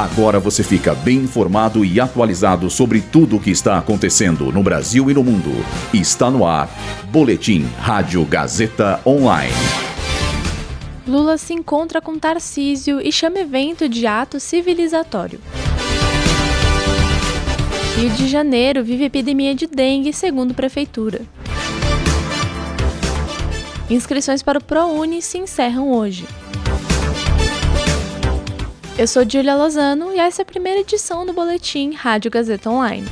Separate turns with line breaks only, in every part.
Agora você fica bem informado e atualizado sobre tudo o que está acontecendo no Brasil e no mundo. Está no ar. Boletim Rádio Gazeta Online.
Lula se encontra com Tarcísio e chama evento de ato civilizatório. Rio de Janeiro vive epidemia de dengue, segundo prefeitura. Inscrições para o ProUni se encerram hoje. Eu sou Julia Lozano e essa é a primeira edição do boletim Rádio Gazeta Online.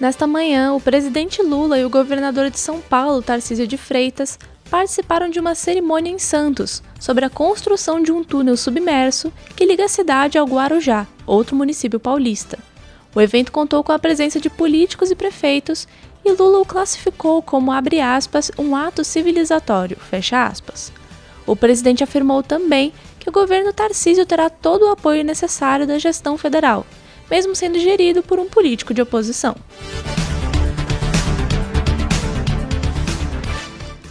Nesta manhã, o presidente Lula e o governador de São Paulo, Tarcísio de Freitas, participaram de uma cerimônia em Santos sobre a construção de um túnel submerso que liga a cidade ao Guarujá, outro município paulista. O evento contou com a presença de políticos e prefeitos e Lula o classificou como, aspas, um ato civilizatório. O presidente afirmou também que o governo Tarcísio terá todo o apoio necessário da gestão federal, mesmo sendo gerido por um político de oposição.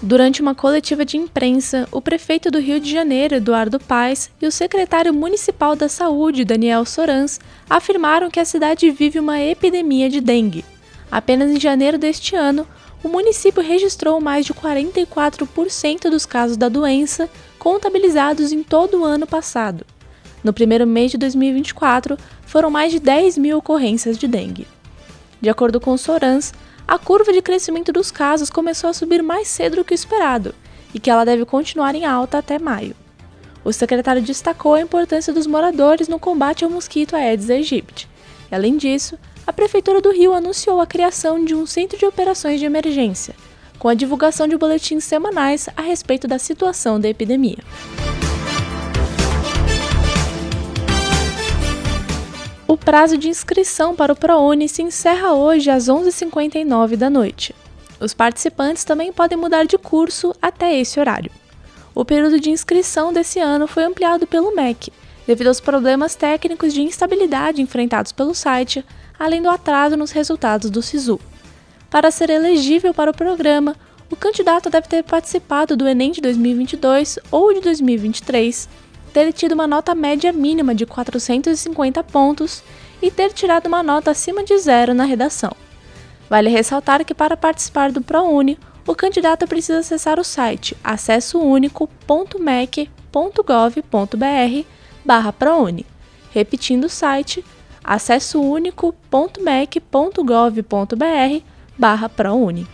Durante uma coletiva de imprensa, o prefeito do Rio de Janeiro, Eduardo Paes, e o secretário municipal da Saúde, Daniel Sorans, afirmaram que a cidade vive uma epidemia de dengue. Apenas em janeiro deste ano, o município registrou mais de 44% dos casos da doença contabilizados em todo o ano passado. No primeiro mês de 2024, foram mais de 10 mil ocorrências de dengue. De acordo com o Sorans, a curva de crescimento dos casos começou a subir mais cedo do que o esperado e que ela deve continuar em alta até maio. O secretário destacou a importância dos moradores no combate ao mosquito Aedes aegypti. E, além disso, a Prefeitura do Rio anunciou a criação de um centro de operações de emergência, com a divulgação de boletins semanais a respeito da situação da epidemia. O prazo de inscrição para o ProUni se encerra hoje às 11h59 da noite. Os participantes também podem mudar de curso até esse horário. O período de inscrição desse ano foi ampliado pelo MEC, devido aos problemas técnicos de instabilidade enfrentados pelo site, além do atraso nos resultados do SISU. Para ser elegível para o programa, o candidato deve ter participado do Enem de 2022 ou de 2023, ter tido uma nota média mínima de 450 pontos e ter tirado uma nota acima de zero na redação. Vale ressaltar que para participar do ProUni, o candidato precisa acessar o site acessounico.mec.gov.br barra ProUni, repetindo o site acessounico.mec.gov.br barra ProUni.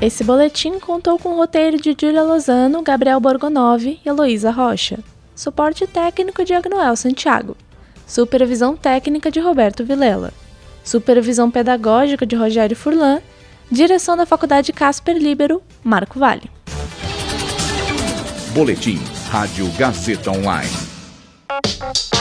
Esse boletim contou com o roteiro de Julia Lozano, Gabriel Borgonov e Heloísa Rocha. Suporte técnico de Agnoel Santiago. Supervisão técnica de Roberto Vilela. Supervisão pedagógica de Rogério Furlan. Direção da Faculdade Casper Libero, Marco Vale.
Boletim Rádio Gazeta Online.